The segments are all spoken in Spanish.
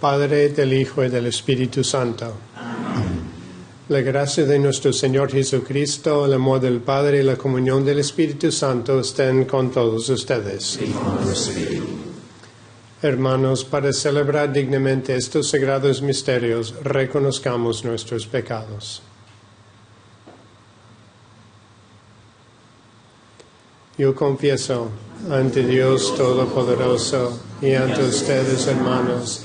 Padre, del Hijo y del Espíritu Santo. La gracia de nuestro Señor Jesucristo, el amor del Padre y la comunión del Espíritu Santo estén con todos ustedes. Hermanos, para celebrar dignamente estos sagrados misterios, reconozcamos nuestros pecados. Yo confieso ante Dios Todopoderoso y ante ustedes, hermanos,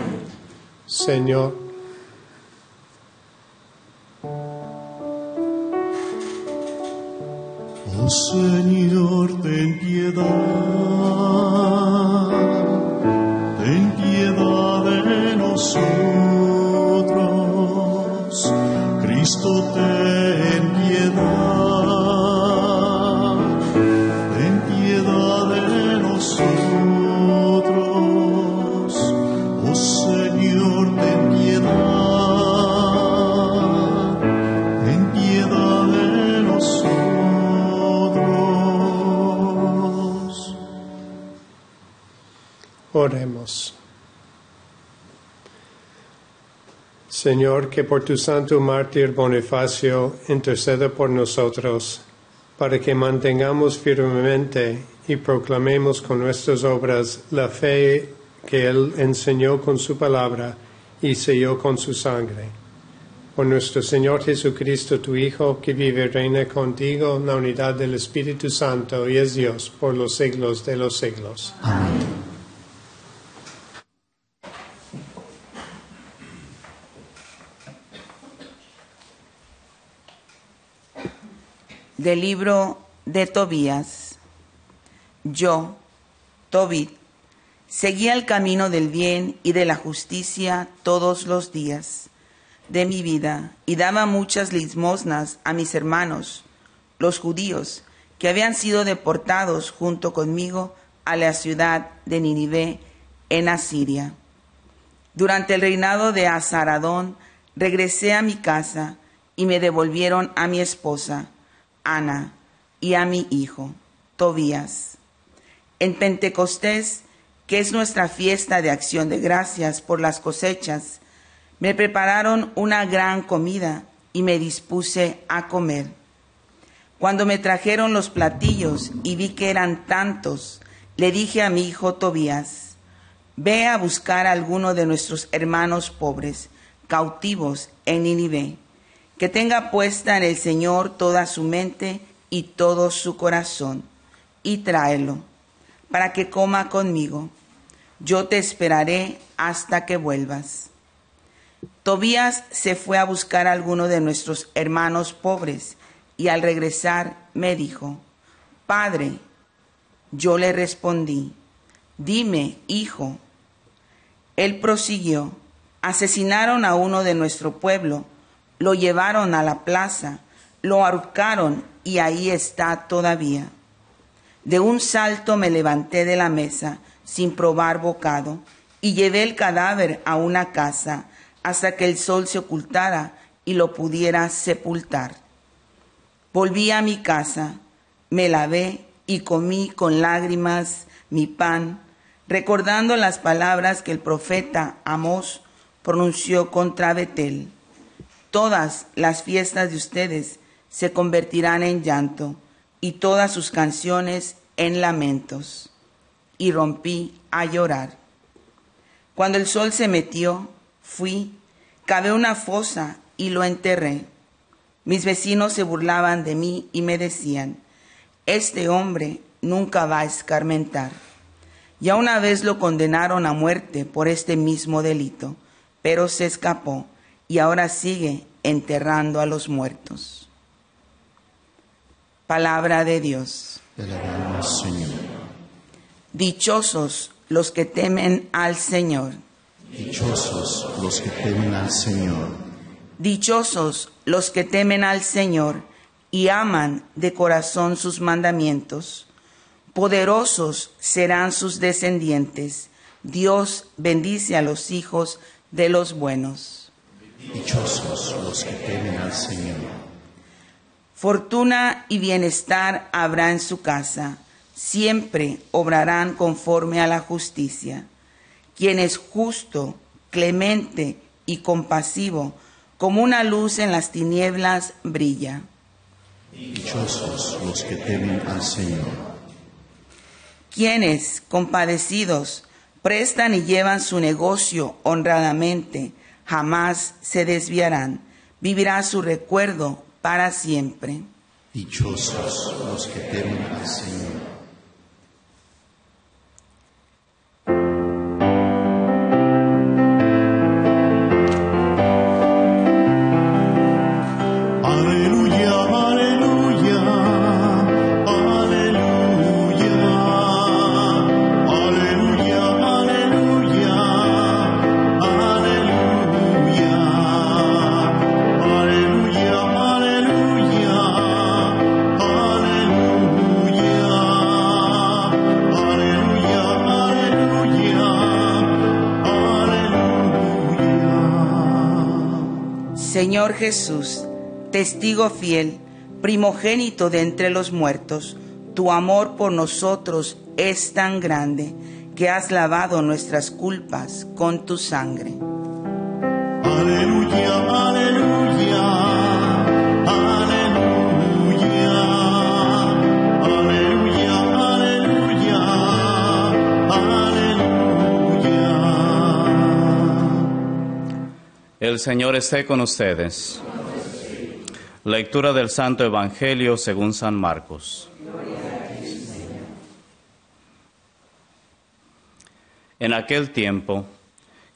Señor, Oh Señor, ten piedad, ten piedad de nosotros. Cristo, ten piedad, oremos. Señor, que por tu santo mártir Bonifacio interceda por nosotros, para que mantengamos firmemente y proclamemos con nuestras obras la fe que Él enseñó con su palabra y selló con su sangre. Por nuestro Señor Jesucristo, tu Hijo, que vive y reina contigo en la unidad del Espíritu Santo y es Dios por los siglos de los siglos. Del libro de Tobías. Yo, Tobit, seguía el camino del bien y de la justicia todos los días de mi vida y daba muchas limosnas a mis hermanos, los judíos, que habían sido deportados junto conmigo a la ciudad de Ninive en Asiria. Durante el reinado de Azaradón regresé a mi casa y me devolvieron a mi esposa, Ana, y a mi hijo, Tobías. En Pentecostés, que es nuestra fiesta de acción de gracias por las cosechas, me prepararon una gran comida y me dispuse a comer. Cuando me trajeron los platillos y vi que eran tantos, le dije a mi hijo Tobías, ve a buscar a alguno de nuestros hermanos pobres, cautivos en Nínive, que tenga puesta en el Señor toda su mente y todo su corazón, y tráelo, para que coma conmigo. Yo te esperaré hasta que vuelvas. Tobías se fue a buscar a alguno de nuestros hermanos pobres y al regresar me dijo, Padre, yo le respondí, dime, hijo. Él prosiguió, asesinaron a uno de nuestro pueblo, lo llevaron a la plaza, lo ahorcaron y ahí está todavía. De un salto me levanté de la mesa sin probar bocado y llevé el cadáver a una casa hasta que el sol se ocultara y lo pudiera sepultar. Volví a mi casa, me lavé y comí con lágrimas mi pan, recordando las palabras que el profeta Amós pronunció contra Betel. Todas las fiestas de ustedes se convertirán en llanto y todas sus canciones en lamentos. Y rompí a llorar. Cuando el sol se metió, Fui, cavé una fosa y lo enterré. Mis vecinos se burlaban de mí y me decían, este hombre nunca va a escarmentar. Ya una vez lo condenaron a muerte por este mismo delito, pero se escapó y ahora sigue enterrando a los muertos. Palabra de Dios. Dichosos los que temen al Señor. Dichosos los que temen al Señor. Dichosos los que temen al Señor y aman de corazón sus mandamientos. Poderosos serán sus descendientes. Dios bendice a los hijos de los buenos. Dichosos los que temen al Señor. Fortuna y bienestar habrá en su casa. Siempre obrarán conforme a la justicia quien es justo, clemente y compasivo, como una luz en las tinieblas brilla. Dichosos los que temen al Señor. Quienes, compadecidos, prestan y llevan su negocio honradamente, jamás se desviarán. Vivirá su recuerdo para siempre. Dichosos los que temen al Señor. Jesús, testigo fiel, primogénito de entre los muertos, tu amor por nosotros es tan grande que has lavado nuestras culpas con tu sangre. Aleluya, aleluya, El Señor esté con ustedes. Lectura del Santo Evangelio según San Marcos. En aquel tiempo,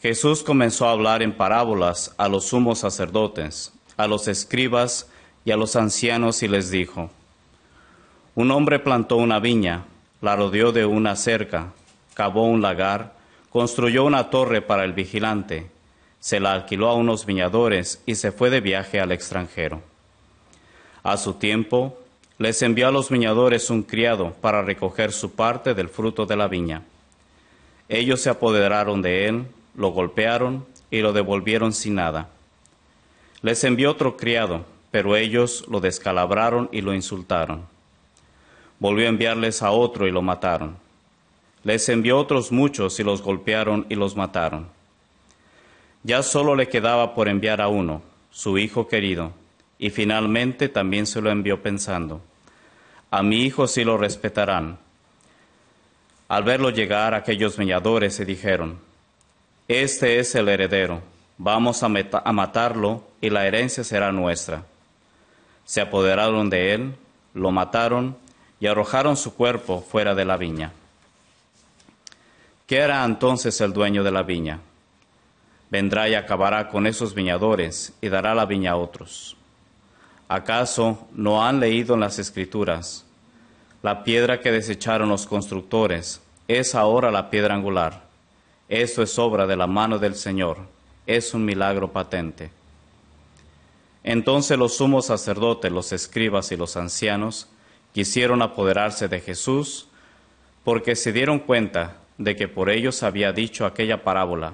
Jesús comenzó a hablar en parábolas a los sumos sacerdotes, a los escribas y a los ancianos y les dijo, Un hombre plantó una viña, la rodeó de una cerca, cavó un lagar, construyó una torre para el vigilante, se la alquiló a unos viñadores y se fue de viaje al extranjero. A su tiempo, les envió a los viñadores un criado para recoger su parte del fruto de la viña. Ellos se apoderaron de él, lo golpearon y lo devolvieron sin nada. Les envió otro criado, pero ellos lo descalabraron y lo insultaron. Volvió a enviarles a otro y lo mataron. Les envió otros muchos y los golpearon y los mataron. Ya solo le quedaba por enviar a uno, su hijo querido, y finalmente también se lo envió pensando, a mi hijo sí lo respetarán. Al verlo llegar, aquellos viñadores se dijeron, Este es el heredero, vamos a, a matarlo y la herencia será nuestra. Se apoderaron de él, lo mataron y arrojaron su cuerpo fuera de la viña. ¿Qué hará entonces el dueño de la viña? Vendrá y acabará con esos viñadores y dará la viña a otros. ¿Acaso no han leído en las Escrituras? La piedra que desecharon los constructores es ahora la piedra angular. Esto es obra de la mano del Señor. Es un milagro patente. Entonces los sumos sacerdotes, los escribas y los ancianos quisieron apoderarse de Jesús porque se dieron cuenta de que por ellos había dicho aquella parábola,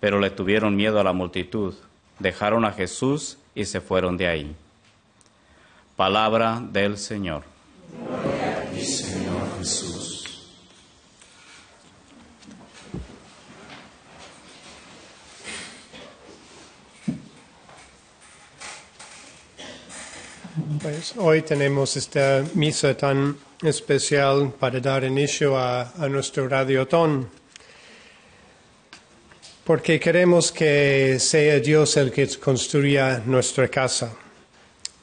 pero le tuvieron miedo a la multitud, dejaron a Jesús y se fueron de ahí. Palabra del Señor. Señor Jesús. Pues hoy tenemos esta misa tan especial para dar inicio a, a nuestro radiotón, porque queremos que sea Dios el que construya nuestra casa,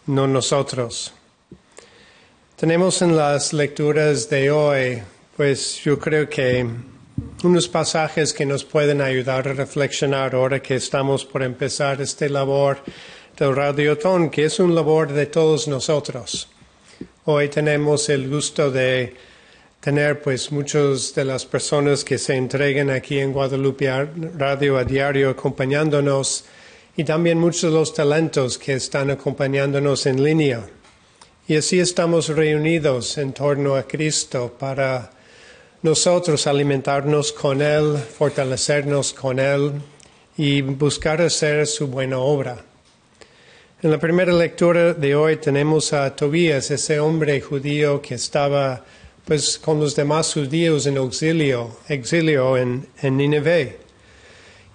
no nosotros. Tenemos en las lecturas de hoy, pues yo creo que unos pasajes que nos pueden ayudar a reflexionar ahora que estamos por empezar esta labor del radiotón, que es un labor de todos nosotros. Hoy tenemos el gusto de tener pues muchas de las personas que se entregan aquí en Guadalupe Radio a diario acompañándonos y también muchos de los talentos que están acompañándonos en línea. Y así estamos reunidos en torno a Cristo para nosotros alimentarnos con Él, fortalecernos con Él y buscar hacer su buena obra. En la primera lectura de hoy tenemos a Tobías, ese hombre judío que estaba pues con los demás judíos en exilio, exilio en, en Nínive,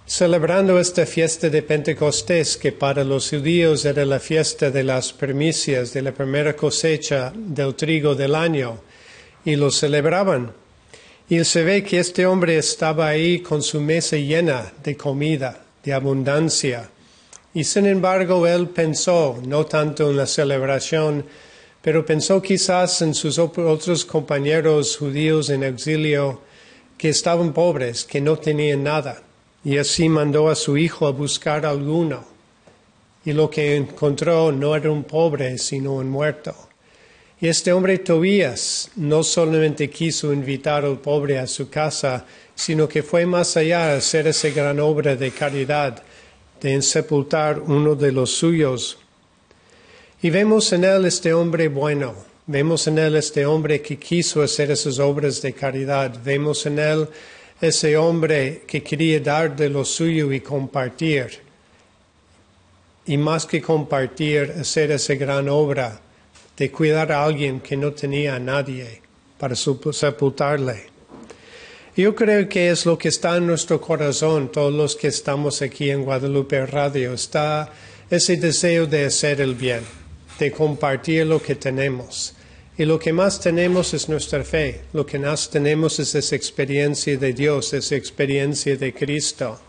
celebrando esta fiesta de Pentecostés que para los judíos era la fiesta de las primicias, de la primera cosecha del trigo del año, y lo celebraban. Y se ve que este hombre estaba ahí con su mesa llena de comida, de abundancia. Y sin embargo, él pensó, no tanto en la celebración, pero pensó quizás en sus otros compañeros judíos en exilio que estaban pobres, que no tenían nada. Y así mandó a su hijo a buscar alguno. Y lo que encontró no era un pobre, sino un muerto. Y este hombre Tobías no solamente quiso invitar al pobre a su casa, sino que fue más allá a hacer esa gran obra de caridad, de sepultar uno de los suyos. Y vemos en él este hombre bueno, vemos en él este hombre que quiso hacer esas obras de caridad, vemos en él ese hombre que quería dar de lo suyo y compartir. Y más que compartir, hacer esa gran obra de cuidar a alguien que no tenía a nadie para sepultarle. Yo creo que es lo que está en nuestro corazón, todos los que estamos aquí en Guadalupe Radio, está ese deseo de hacer el bien, de compartir lo que tenemos. Y lo que más tenemos es nuestra fe, lo que más tenemos es esa experiencia de Dios, esa experiencia de Cristo.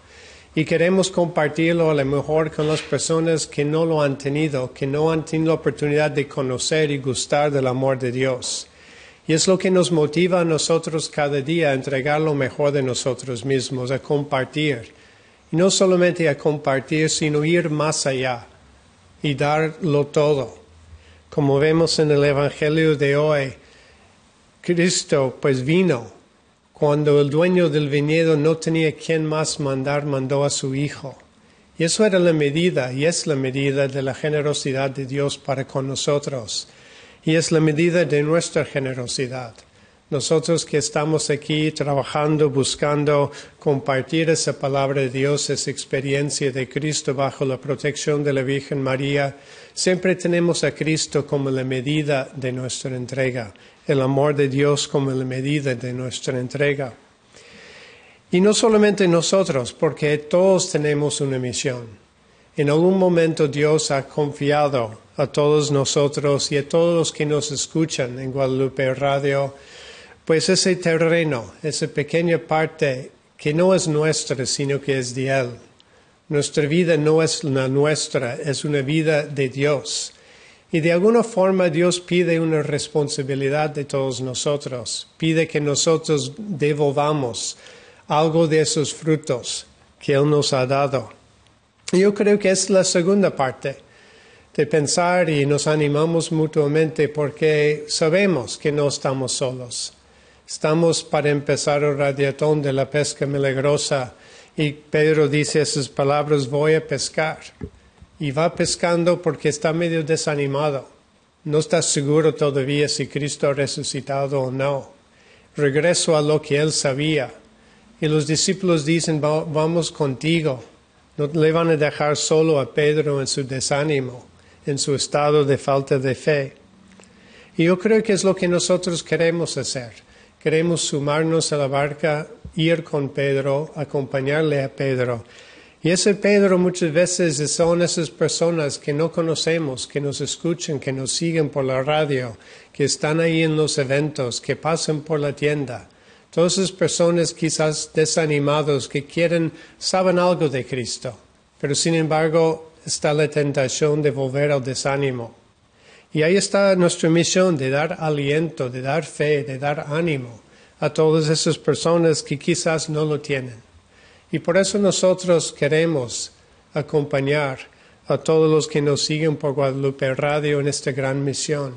Y queremos compartirlo a lo mejor con las personas que no lo han tenido, que no han tenido la oportunidad de conocer y gustar del amor de Dios. Y es lo que nos motiva a nosotros cada día a entregar lo mejor de nosotros mismos, a compartir. Y no solamente a compartir, sino ir más allá y darlo todo. Como vemos en el Evangelio de hoy, Cristo pues vino cuando el dueño del viñedo no tenía quien más mandar, mandó a su Hijo. Y eso era la medida, y es la medida de la generosidad de Dios para con nosotros. Y es la medida de nuestra generosidad. Nosotros que estamos aquí trabajando, buscando compartir esa palabra de Dios, esa experiencia de Cristo bajo la protección de la Virgen María, siempre tenemos a Cristo como la medida de nuestra entrega, el amor de Dios como la medida de nuestra entrega. Y no solamente nosotros, porque todos tenemos una misión. En algún momento Dios ha confiado a todos nosotros y a todos los que nos escuchan en Guadalupe Radio, pues ese terreno, esa pequeña parte que no es nuestra, sino que es de Él. Nuestra vida no es la nuestra, es una vida de Dios. Y de alguna forma Dios pide una responsabilidad de todos nosotros, pide que nosotros devolvamos algo de esos frutos que Él nos ha dado. Yo creo que es la segunda parte de pensar y nos animamos mutuamente porque sabemos que no estamos solos. Estamos para empezar el radiatón de la pesca milagrosa y Pedro dice esas palabras, voy a pescar. Y va pescando porque está medio desanimado. No está seguro todavía si Cristo ha resucitado o no. Regreso a lo que él sabía. Y los discípulos dicen, vamos contigo. No le van a dejar solo a Pedro en su desánimo, en su estado de falta de fe. Y yo creo que es lo que nosotros queremos hacer. Queremos sumarnos a la barca, ir con Pedro, acompañarle a Pedro. Y ese Pedro muchas veces son esas personas que no conocemos, que nos escuchan, que nos siguen por la radio, que están ahí en los eventos, que pasan por la tienda. Todas esas personas quizás desanimados que quieren, saben algo de Cristo, pero sin embargo está la tentación de volver al desánimo. Y ahí está nuestra misión de dar aliento, de dar fe, de dar ánimo a todas esas personas que quizás no lo tienen. Y por eso nosotros queremos acompañar a todos los que nos siguen por Guadalupe Radio en esta gran misión.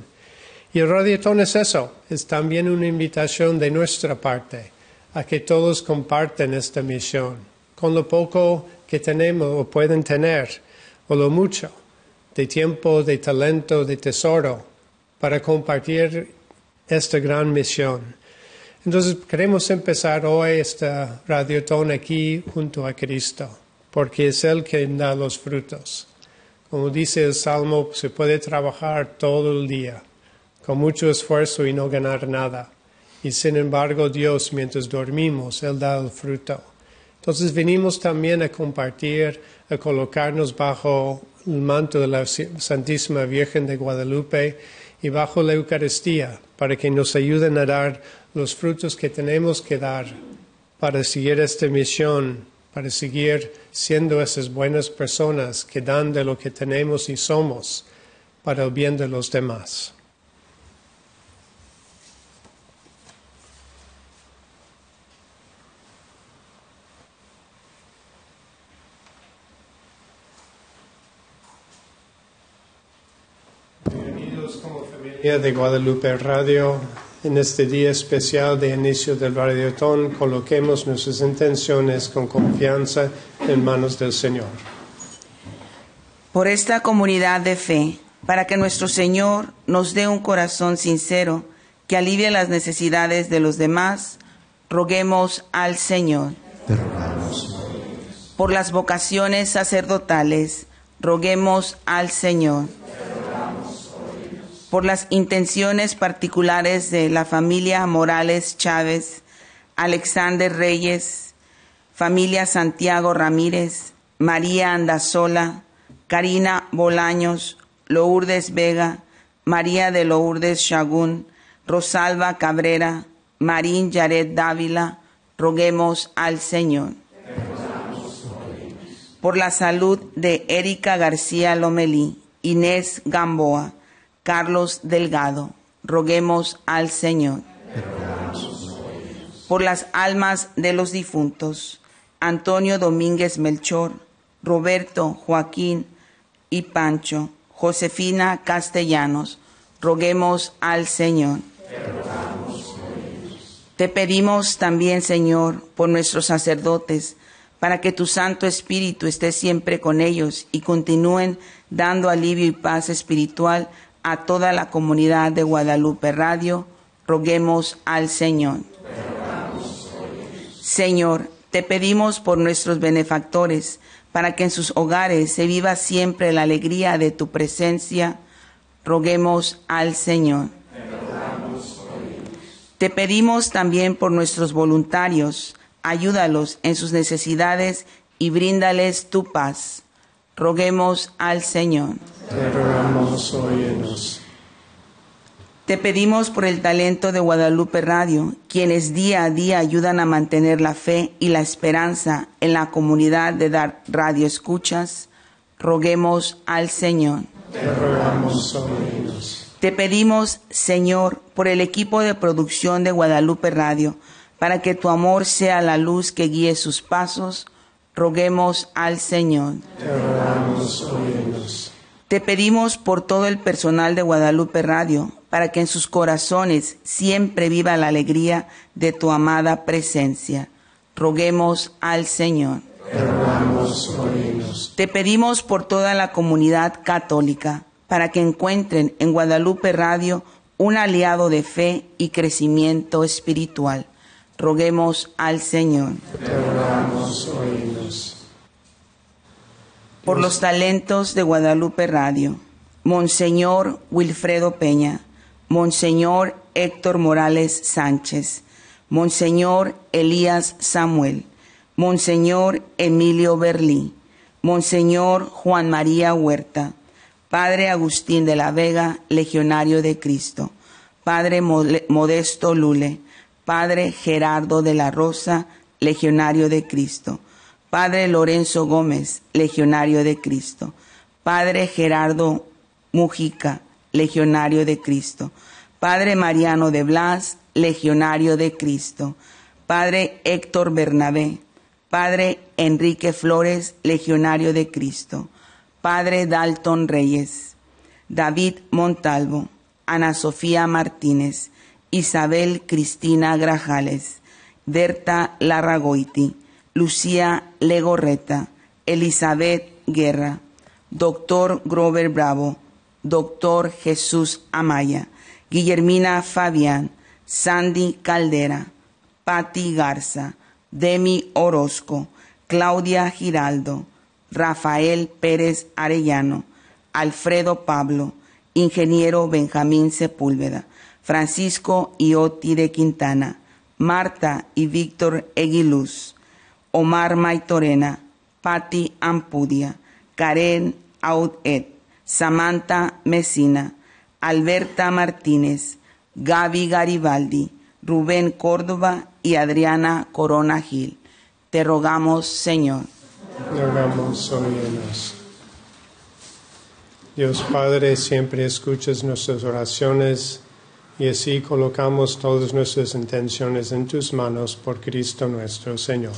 Y el radiotón es eso, es también una invitación de nuestra parte a que todos comparten esta misión, con lo poco que tenemos o pueden tener, o lo mucho, de tiempo, de talento, de tesoro, para compartir esta gran misión. Entonces queremos empezar hoy esta radiotón aquí junto a Cristo, porque es Él quien da los frutos. Como dice el Salmo, se puede trabajar todo el día con mucho esfuerzo y no ganar nada. Y sin embargo Dios, mientras dormimos, Él da el fruto. Entonces venimos también a compartir, a colocarnos bajo el manto de la Santísima Virgen de Guadalupe y bajo la Eucaristía para que nos ayuden a dar los frutos que tenemos que dar para seguir esta misión, para seguir siendo esas buenas personas que dan de lo que tenemos y somos para el bien de los demás. De Guadalupe Radio. En este día especial de inicio del radiotón, coloquemos nuestras intenciones con confianza en manos del Señor. Por esta comunidad de fe, para que nuestro Señor nos dé un corazón sincero que alivie las necesidades de los demás, roguemos al Señor. Por las vocaciones sacerdotales, roguemos al Señor por las intenciones particulares de la familia Morales Chávez, Alexander Reyes, familia Santiago Ramírez, María Andazola, Karina Bolaños, Lourdes Vega, María de Lourdes Shagún, Rosalba Cabrera, Marín Yaret Dávila, roguemos al Señor. Por la salud de Erika García Lomelí, Inés Gamboa, Carlos Delgado. Roguemos al Señor. Por las almas de los difuntos, Antonio Domínguez Melchor, Roberto Joaquín y Pancho, Josefina Castellanos, roguemos al Señor. Te pedimos también, Señor, por nuestros sacerdotes, para que tu Santo Espíritu esté siempre con ellos y continúen dando alivio y paz espiritual a toda la comunidad de Guadalupe Radio, roguemos al Señor. Señor, te pedimos por nuestros benefactores, para que en sus hogares se viva siempre la alegría de tu presencia, roguemos al Señor. Te pedimos también por nuestros voluntarios, ayúdalos en sus necesidades y bríndales tu paz. Roguemos al Señor. Te rogamos, óyenos. Te pedimos por el talento de Guadalupe Radio, quienes día a día ayudan a mantener la fe y la esperanza en la comunidad de dar radio escuchas. Roguemos al Señor. Te rogamos, óyenos. Te pedimos, Señor, por el equipo de producción de Guadalupe Radio, para que tu amor sea la luz que guíe sus pasos. Roguemos al Señor. Te rogamos, óyenos. Te pedimos por todo el personal de Guadalupe Radio, para que en sus corazones siempre viva la alegría de tu amada presencia. Roguemos al Señor. Te rogamos. Te pedimos por toda la comunidad católica, para que encuentren en Guadalupe Radio un aliado de fe y crecimiento espiritual. Roguemos al Señor. Por los talentos de Guadalupe Radio, Monseñor Wilfredo Peña, Monseñor Héctor Morales Sánchez, Monseñor Elías Samuel, Monseñor Emilio Berlí, Monseñor Juan María Huerta, Padre Agustín de la Vega, Legionario de Cristo, Padre Modesto Lule, Padre Gerardo de la Rosa, Legionario de Cristo, Padre Lorenzo Gómez, Legionario de Cristo, Padre Gerardo Mujica, Legionario de Cristo, Padre Mariano de Blas, Legionario de Cristo, Padre Héctor Bernabé, Padre Enrique Flores, Legionario de Cristo, Padre Dalton Reyes, David Montalvo, Ana Sofía Martínez, Isabel Cristina Grajales, Berta Larragoiti, Lucía Legorreta, Elizabeth Guerra, Doctor Grover Bravo, Doctor Jesús Amaya, Guillermina Fabián, Sandy Caldera, Patti Garza, Demi Orozco, Claudia Giraldo, Rafael Pérez Arellano, Alfredo Pablo, Ingeniero Benjamín Sepúlveda, Francisco Ioti de Quintana, Marta y Víctor Eguiluz, Omar Maitorena, Patti Ampudia, Karen Audet, Samantha Mesina, Alberta Martínez, Gaby Garibaldi, Rubén Córdoba y Adriana Corona Gil. Te rogamos, Señor. Te rogamos, óyenos. Dios Padre, siempre escuchas nuestras oraciones y así colocamos todas nuestras intenciones en tus manos por Cristo nuestro Señor.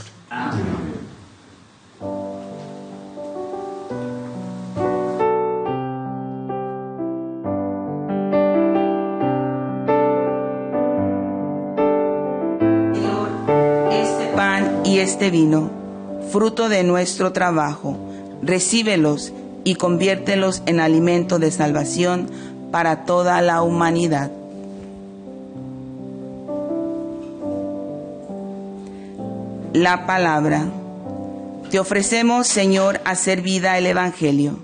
Señor, este pan y este vino, fruto de nuestro trabajo, recíbelos y conviértelos en alimento de salvación para toda la humanidad. La palabra. Te ofrecemos, Señor, hacer vida el Evangelio.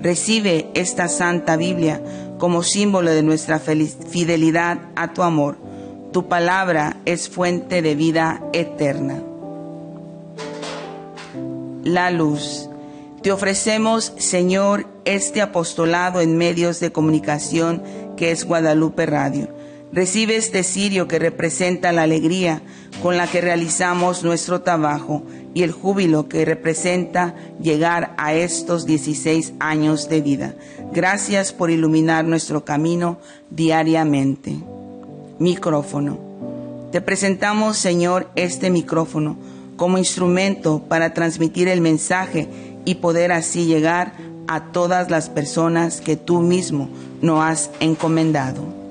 Recibe esta Santa Biblia como símbolo de nuestra fidelidad a tu amor. Tu palabra es fuente de vida eterna. La luz. Te ofrecemos, Señor, este apostolado en medios de comunicación que es Guadalupe Radio. Recibe este cirio que representa la alegría con la que realizamos nuestro trabajo y el júbilo que representa llegar a estos 16 años de vida. Gracias por iluminar nuestro camino diariamente. Micrófono. Te presentamos, Señor, este micrófono como instrumento para transmitir el mensaje y poder así llegar a todas las personas que tú mismo nos has encomendado.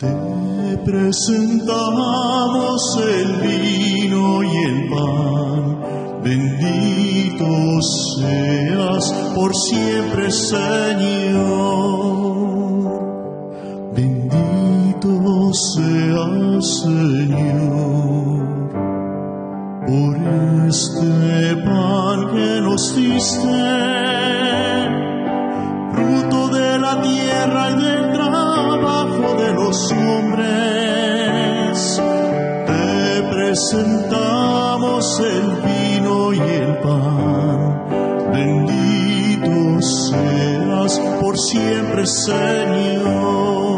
Te presentamos el vino y el pan. Bendito seas por siempre, Señor. Bendito seas, Señor, por este pan que nos diste fruto de la tierra y del los hombres. Te presentamos el vino y el pan. Bendito seas por siempre, Señor.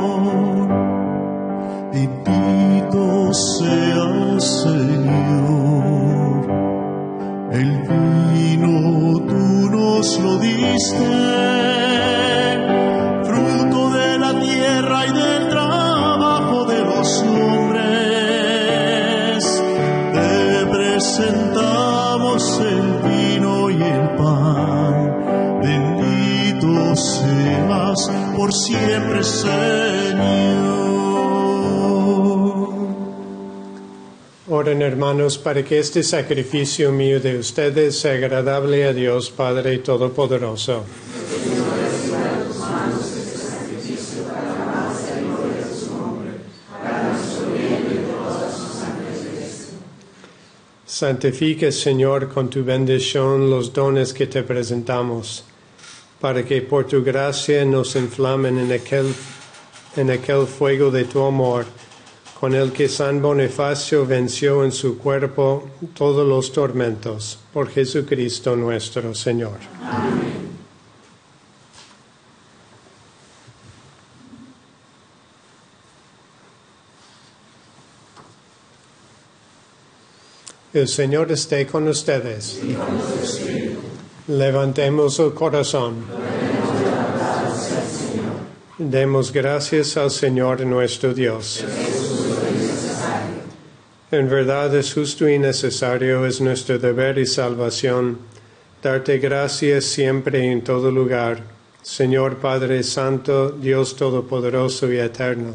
Oren hermanos para que este sacrificio mío de ustedes sea agradable a Dios Padre Todopoderoso. Santifique, Señor, con tu bendición los dones que te presentamos, para que por tu gracia nos inflamen en aquel, en aquel fuego de tu amor, con el que San Bonifacio venció en su cuerpo todos los tormentos, por Jesucristo nuestro Señor. El Señor esté con ustedes. Levantemos el corazón. Demos gracias al Señor nuestro Dios. En verdad es justo y necesario, es nuestro deber y salvación, darte gracias siempre y en todo lugar, Señor Padre Santo, Dios Todopoderoso y Eterno.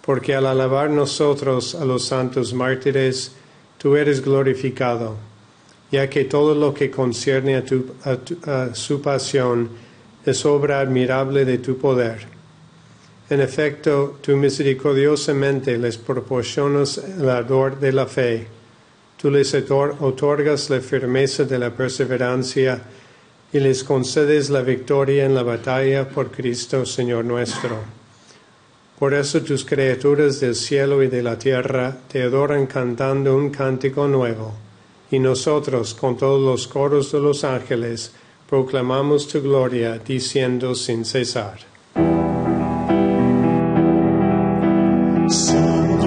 Porque al alabar nosotros a los santos mártires, tú eres glorificado, ya que todo lo que concierne a, a tu- a su pasión es obra admirable de tu poder. En efecto, tú misericordiosamente les proporcionas el ardor de la fe. Tú les otor- otorgas la firmeza de la perseverancia y les concedes la victoria en la batalla por Cristo, Señor nuestro. Por eso tus criaturas del cielo y de la tierra te adoran cantando un cántico nuevo. Y nosotros, con todos los coros de los ángeles, proclamamos tu gloria, diciendo sin cesar.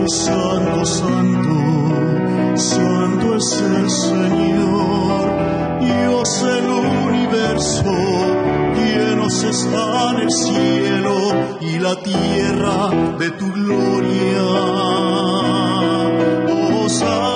Santo, santo, santo, es el Señor, Dios del universo, llenos están el cielo y la tierra de tu gloria. Hosana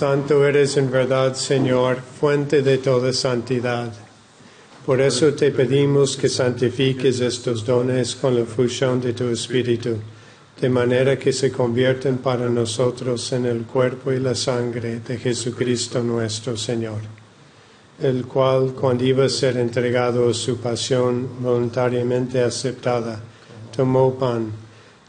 Santo eres en verdad, Señor, fuente de toda santidad. Por eso te pedimos que santifiques estos dones con la fusión de tu Espíritu, de manera que se convierten para nosotros en el cuerpo y la sangre de Jesucristo nuestro Señor, el cual, cuando iba a ser entregado a su pasión voluntariamente aceptada, tomó pan,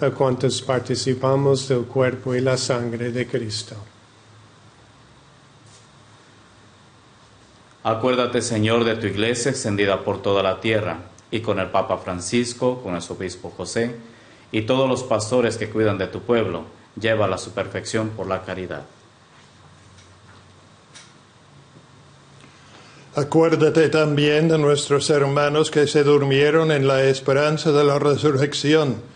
a cuantos participamos del cuerpo y la sangre de Cristo. Acuérdate, Señor, de tu iglesia extendida por toda la tierra, y con el Papa Francisco, con el obispo José, y todos los pastores que cuidan de tu pueblo, lleva a su perfección por la caridad. Acuérdate también de nuestros hermanos que se durmieron en la esperanza de la resurrección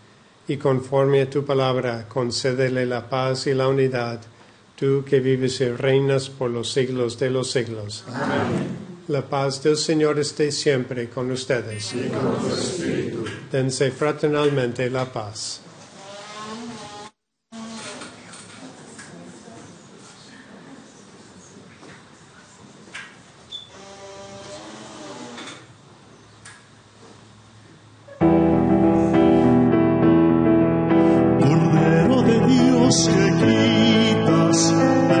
y conforme a tu palabra, concédele la paz y la unidad, tú que vives y reinas por los siglos de los siglos. Amén. La paz del Señor esté siempre con ustedes. Y con tu espíritu. Dense fraternalmente la paz. sueños que gritas.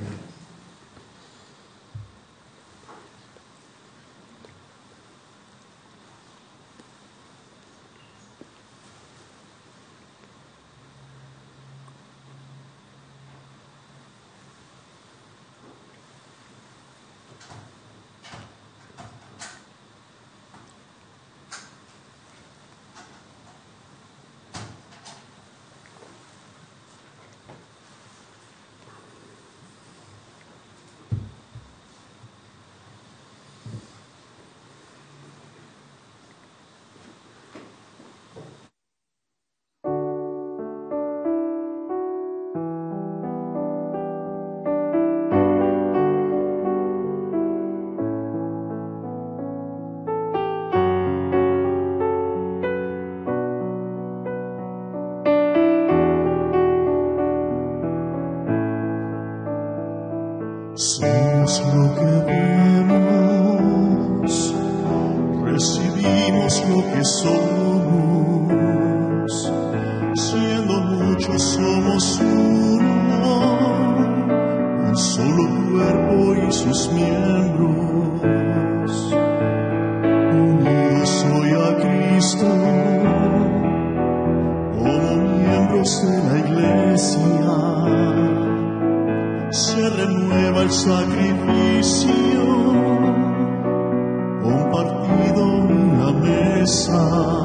Somos, siendo muchos somos uno, un solo cuerpo y sus miembros, unidos hoy a Cristo, como miembros de la iglesia se renueva el sacrificio la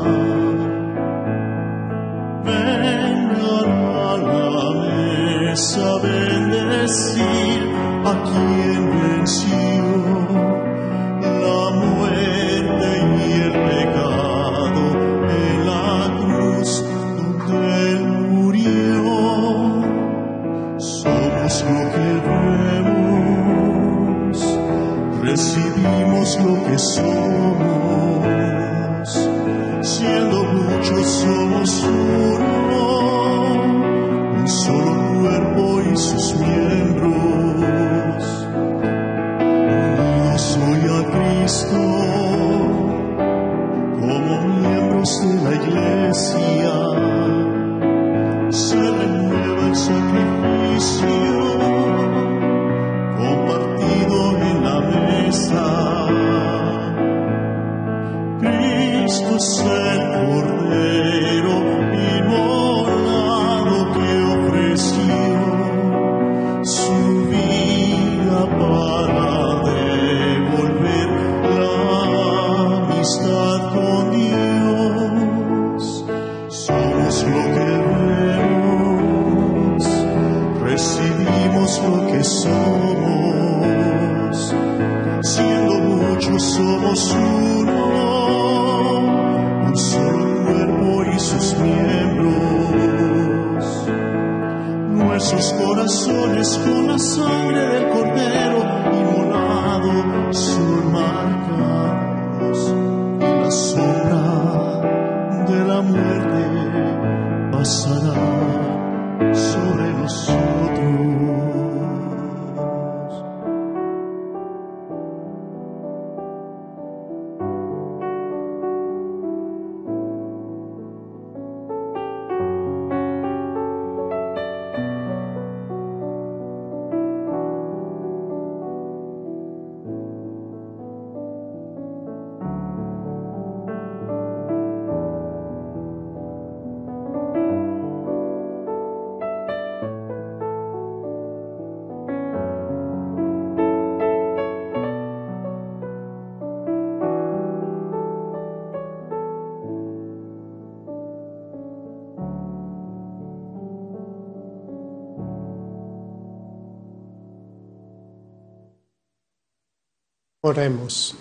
Oremos.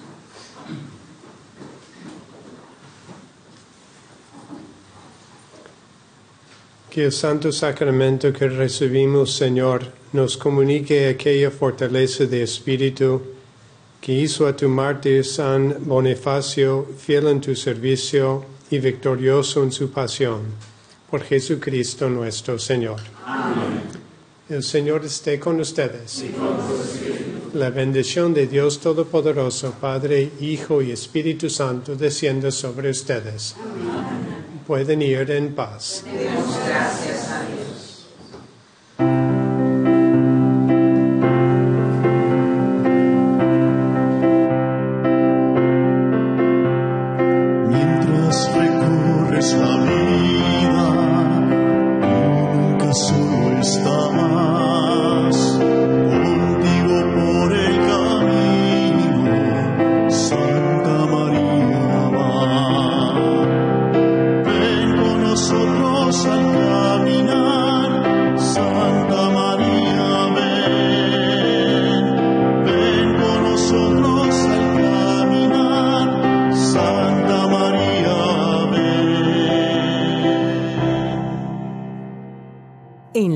Que el santo sacramento que recibimos, Señor, nos comunique aquella fortaleza de espíritu que hizo a tu mártir San Bonifacio fiel en tu servicio y victorioso en su pasión. Por Jesucristo nuestro Señor. El Señor esté con ustedes. La bendición de Dios Todopoderoso, Padre, Hijo y Espíritu Santo, descienda sobre ustedes. Pueden ir en paz. gracias